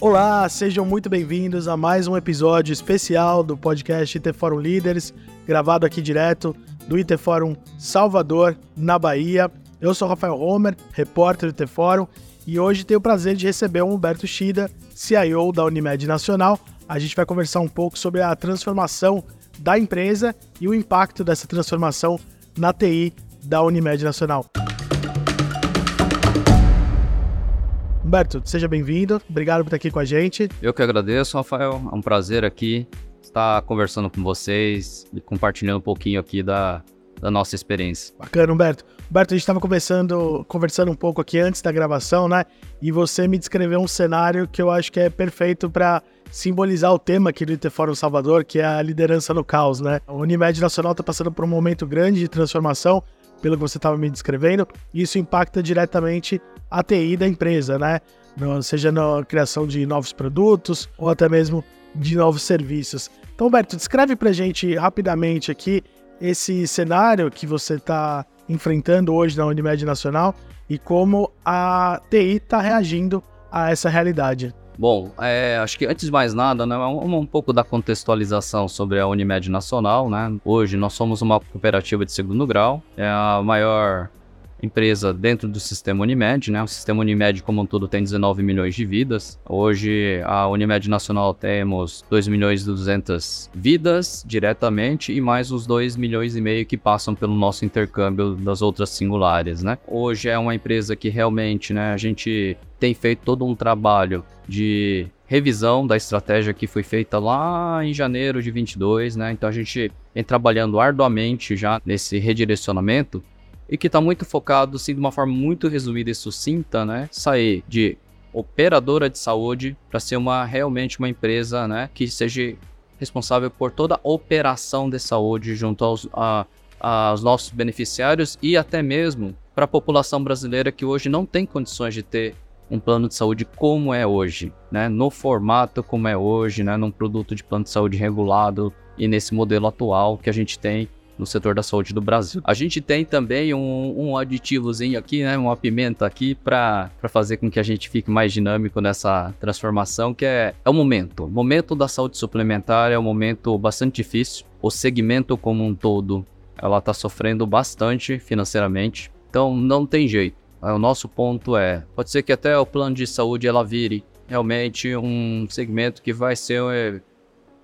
Olá, sejam muito bem-vindos a mais um episódio especial do podcast IT Forum Líderes, gravado aqui direto do IT Forum Salvador, na Bahia. Eu sou Rafael Homer, repórter do IT Forum, e hoje tenho o prazer de receber o Humberto Shida, CIO da Unimed Nacional. A gente vai conversar um pouco sobre a transformação da empresa e o impacto dessa transformação na TI da Unimed Nacional. Humberto, seja bem-vindo. Obrigado por estar aqui com a gente. Eu que agradeço, Rafael. É um prazer aqui estar conversando com vocês e compartilhando um pouquinho aqui da, da nossa experiência. Bacana, Humberto. Humberto, a gente estava conversando, conversando um pouco aqui antes da gravação, né? E você me descreveu um cenário que eu acho que é perfeito para simbolizar o tema aqui do IT Fórum Salvador, que é a liderança no caos, né? A Unimed Nacional está passando por um momento grande de transformação, pelo que você estava me descrevendo, e isso impacta diretamente a TI da empresa, né? No, seja na criação de novos produtos ou até mesmo de novos serviços. Então, Humberto, descreve para gente rapidamente aqui esse cenário que você está enfrentando hoje na Unimed Nacional e como a TI está reagindo a essa realidade. Bom, é, acho que antes de mais nada, né, um, um, pouco da contextualização sobre a Unimed Nacional, né? Hoje nós somos uma cooperativa de segundo grau, é a maior empresa dentro do sistema Unimed, né? O sistema Unimed como um todo tem 19 milhões de vidas. Hoje a Unimed Nacional temos 2 milhões e 200 vidas diretamente e mais os 2 milhões e meio que passam pelo nosso intercâmbio das outras singulares, né? Hoje é uma empresa que realmente, né, a gente tem feito todo um trabalho de revisão da estratégia que foi feita lá em janeiro de 22, né? Então a gente vem trabalhando arduamente já nesse redirecionamento e que está muito focado, assim, de uma forma muito resumida e sucinta, né? Sair de operadora de saúde para ser uma realmente uma empresa, né, que seja responsável por toda a operação de saúde junto aos, a, aos nossos beneficiários e até mesmo para a população brasileira que hoje não tem condições de ter um plano de saúde como é hoje, né? No formato como é hoje, né? Num produto de plano de saúde regulado e nesse modelo atual que a gente tem no setor da saúde do Brasil. A gente tem também um, um aditivozinho aqui, né, uma pimenta aqui para fazer com que a gente fique mais dinâmico nessa transformação, que é, é o momento. O momento da saúde suplementar é um momento bastante difícil. O segmento como um todo, ela está sofrendo bastante financeiramente, então não tem jeito. O nosso ponto é, pode ser que até o plano de saúde ela vire realmente um segmento que vai ser é,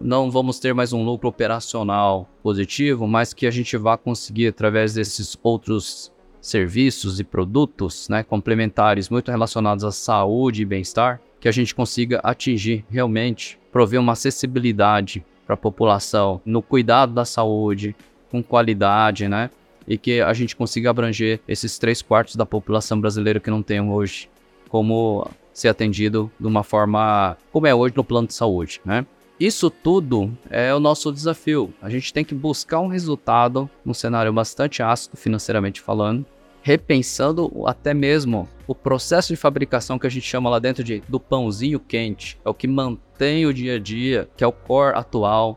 não vamos ter mais um lucro operacional positivo, mas que a gente vá conseguir, através desses outros serviços e produtos né, complementares muito relacionados à saúde e bem-estar, que a gente consiga atingir realmente, prover uma acessibilidade para a população no cuidado da saúde, com qualidade, né? E que a gente consiga abranger esses três quartos da população brasileira que não tem hoje, como ser atendido de uma forma como é hoje no plano de saúde, né? Isso tudo é o nosso desafio. A gente tem que buscar um resultado num cenário bastante ácido financeiramente falando, repensando até mesmo o processo de fabricação que a gente chama lá dentro de do pãozinho quente, é o que mantém o dia a dia, que é o core atual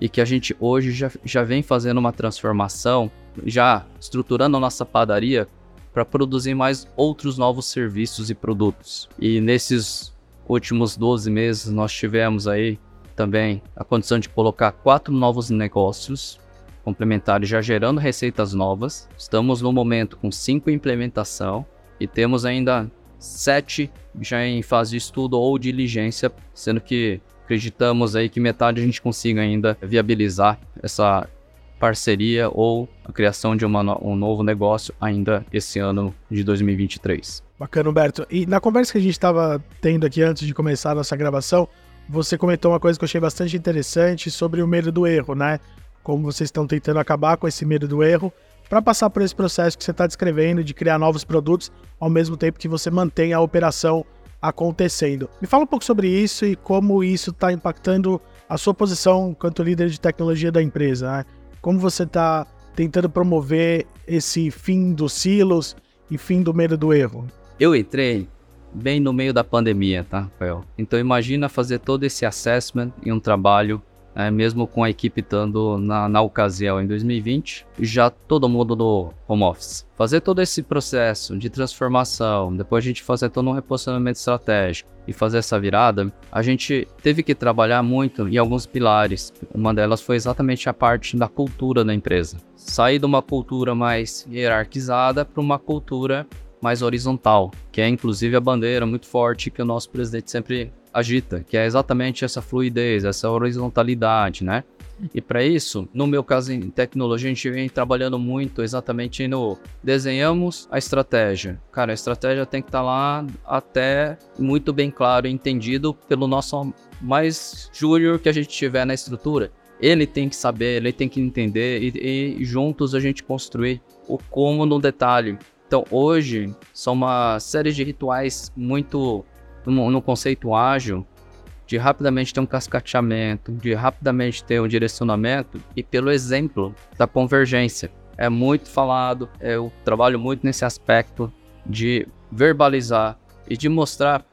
e que a gente hoje já, já vem fazendo uma transformação, já estruturando a nossa padaria para produzir mais outros novos serviços e produtos. E nesses últimos 12 meses nós tivemos aí também a condição de colocar quatro novos negócios complementares já gerando receitas novas. Estamos no momento com cinco em implementação e temos ainda sete já em fase de estudo ou diligência, sendo que acreditamos aí que metade a gente consiga ainda viabilizar essa parceria ou a criação de uma, um novo negócio ainda esse ano de 2023. Bacana, Humberto. E na conversa que a gente estava tendo aqui antes de começar a nossa gravação, você comentou uma coisa que eu achei bastante interessante sobre o medo do erro, né? Como vocês estão tentando acabar com esse medo do erro para passar por esse processo que você está descrevendo de criar novos produtos ao mesmo tempo que você mantém a operação acontecendo. Me fala um pouco sobre isso e como isso está impactando a sua posição enquanto líder de tecnologia da empresa. Né? Como você está tentando promover esse fim dos silos e fim do medo do erro? Eu entrei bem no meio da pandemia, tá, Rafael? Então imagina fazer todo esse assessment em um trabalho né, mesmo com a equipe estando na, na ocasião em 2020, já todo mundo no home office. Fazer todo esse processo de transformação, depois a gente fazer todo um reposicionamento estratégico e fazer essa virada, a gente teve que trabalhar muito em alguns pilares. Uma delas foi exatamente a parte da cultura da empresa. Sair de uma cultura mais hierarquizada para uma cultura mais horizontal, que é inclusive a bandeira muito forte que o nosso presidente sempre agita, que é exatamente essa fluidez, essa horizontalidade, né? E para isso, no meu caso em tecnologia, a gente vem trabalhando muito exatamente no desenhamos a estratégia. Cara, a estratégia tem que estar tá lá até muito bem claro e entendido pelo nosso mais júnior que a gente tiver na estrutura. Ele tem que saber, ele tem que entender e, e juntos a gente construir o como no detalhe. Então, hoje, são uma série de rituais muito no, no conceito ágil, de rapidamente ter um cascateamento, de rapidamente ter um direcionamento e pelo exemplo da convergência. É muito falado, eu trabalho muito nesse aspecto de verbalizar e de mostrar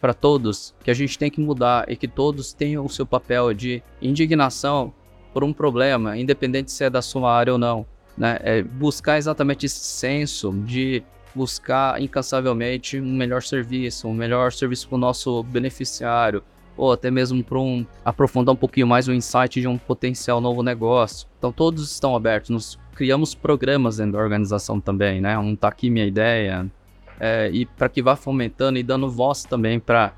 para todos que a gente tem que mudar e que todos tenham o seu papel de indignação por um problema, independente se é da sua área ou não. Né? É buscar exatamente esse senso de buscar incansavelmente um melhor serviço, um melhor serviço para o nosso beneficiário, ou até mesmo para um, aprofundar um pouquinho mais o insight de um potencial novo negócio. Então todos estão abertos, nós criamos programas dentro da organização também, né? Um tá aqui minha ideia, é, e para que vá fomentando e dando voz também para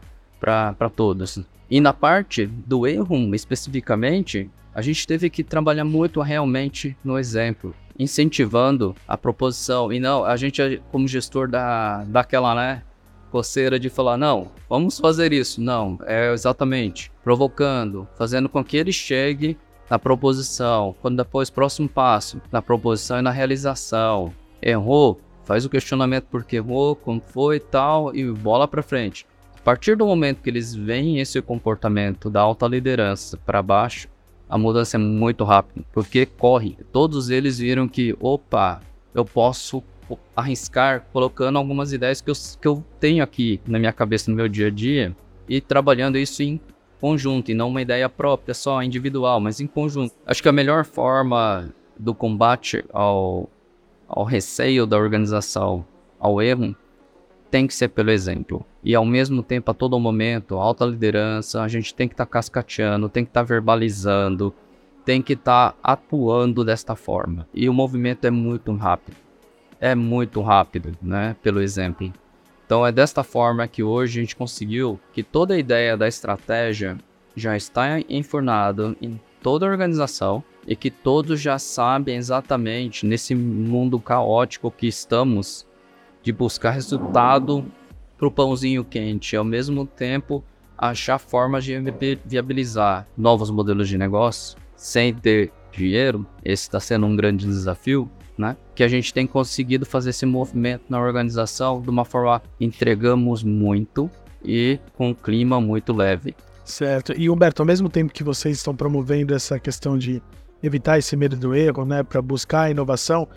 todos. E na parte do erro, especificamente, a gente teve que trabalhar muito realmente no exemplo incentivando a proposição. E não, a gente, como gestor da, daquela, né, coceira de falar, não, vamos fazer isso. Não, é exatamente provocando, fazendo com que ele chegue na proposição, quando depois, próximo passo, na proposição e na realização. Errou, faz o questionamento porque errou, como foi e tal, e bola para frente. A partir do momento que eles veem esse comportamento da alta liderança para baixo, a mudança é muito rápida, porque corre. Todos eles viram que, opa, eu posso arriscar colocando algumas ideias que eu, que eu tenho aqui na minha cabeça no meu dia a dia e trabalhando isso em conjunto e não uma ideia própria só individual, mas em conjunto. Acho que a melhor forma do combate ao, ao receio da organização, ao erro, tem que ser pelo exemplo. E ao mesmo tempo, a todo momento, alta liderança, a gente tem que estar tá cascateando, tem que estar tá verbalizando, tem que estar tá atuando desta forma. E o movimento é muito rápido. É muito rápido, né? Pelo exemplo. Então é desta forma que hoje a gente conseguiu que toda a ideia da estratégia já está enfornada em toda a organização e que todos já sabem exatamente nesse mundo caótico que estamos de buscar resultado para o pãozinho quente, ao mesmo tempo achar formas de viabilizar novos modelos de negócio sem ter dinheiro. Esse está sendo um grande desafio, né? Que a gente tem conseguido fazer esse movimento na organização de uma forma entregamos muito e com um clima muito leve. Certo. E Humberto, ao mesmo tempo que vocês estão promovendo essa questão de evitar esse medo do erro, né, para buscar inovação,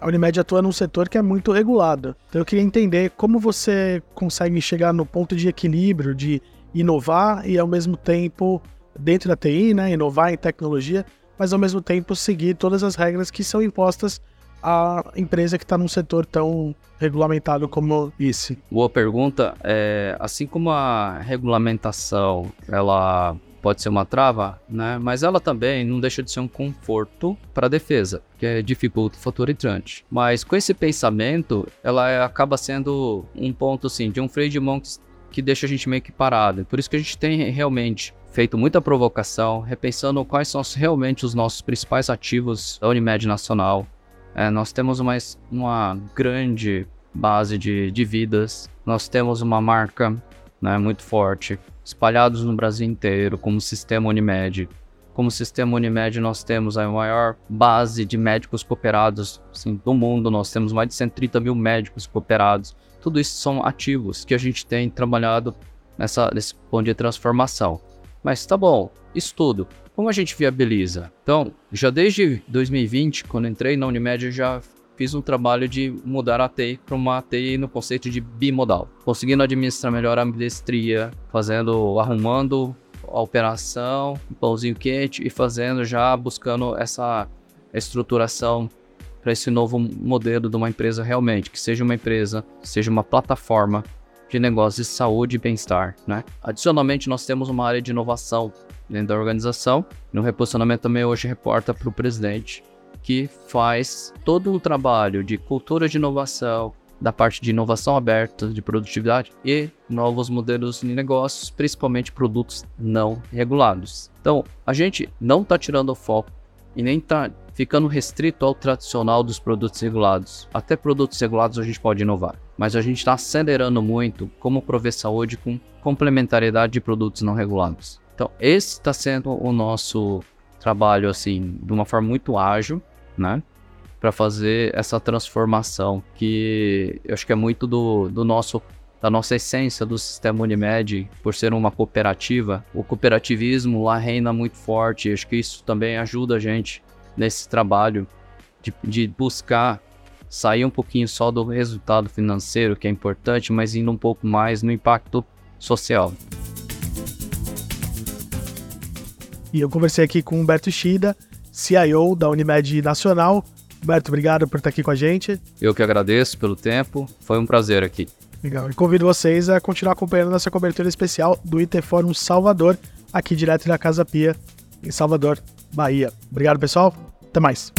a Unimed atua num setor que é muito regulado. Então eu queria entender como você consegue chegar no ponto de equilíbrio de inovar e ao mesmo tempo dentro da TI, né, inovar em tecnologia, mas ao mesmo tempo seguir todas as regras que são impostas à empresa que está num setor tão regulamentado como esse. Boa pergunta. É, assim como a regulamentação ela pode ser uma trava, né? Mas ela também não deixa de ser um conforto para a defesa, que é dificulta o fator entrante. Mas com esse pensamento, ela acaba sendo um ponto assim de um freio de mão que deixa a gente meio que parado. Por isso que a gente tem realmente feito muita provocação, repensando quais são realmente os nossos principais ativos da Unimed Nacional. É, nós temos uma, uma grande base de, de vidas, nós temos uma marca né, muito forte, espalhados no Brasil inteiro, como sistema Unimed. Como sistema Unimed, nós temos a maior base de médicos cooperados assim, do mundo, nós temos mais de 130 mil médicos cooperados. Tudo isso são ativos que a gente tem trabalhado nessa, nesse ponto de transformação. Mas tá bom, isso tudo. Como a gente viabiliza? Então, já desde 2020, quando entrei na Unimed, eu já fiz um trabalho de mudar a TI para uma TI no conceito de bimodal, conseguindo administrar melhor a ambidestria, fazendo, arrumando a operação, pãozinho quente e fazendo já, buscando essa estruturação para esse novo modelo de uma empresa realmente, que seja uma empresa, seja uma plataforma de negócios de saúde e bem-estar, né? Adicionalmente, nós temos uma área de inovação dentro da organização. No reposicionamento também hoje reporta para o presidente, que faz todo um trabalho de cultura de inovação, da parte de inovação aberta, de produtividade e novos modelos de negócios, principalmente produtos não regulados. Então, a gente não está tirando o foco e nem está ficando restrito ao tradicional dos produtos regulados. Até produtos regulados a gente pode inovar, mas a gente está acelerando muito como prover saúde com complementariedade de produtos não regulados. Então, esse está sendo o nosso trabalho assim, de uma forma muito ágil, né? Para fazer essa transformação que eu acho que é muito do, do nosso da nossa essência do sistema Unimed, por ser uma cooperativa, o cooperativismo lá reina muito forte. Acho que isso também ajuda a gente nesse trabalho de, de buscar sair um pouquinho só do resultado financeiro, que é importante, mas indo um pouco mais no impacto social. E eu conversei aqui com o Humberto Shida, CIO da Unimed Nacional. Humberto, obrigado por estar aqui com a gente. Eu que agradeço pelo tempo, foi um prazer aqui. Legal, e convido vocês a continuar acompanhando nossa cobertura especial do IT Fórum Salvador, aqui direto da Casa Pia, em Salvador, Bahia. Obrigado, pessoal. Até mais.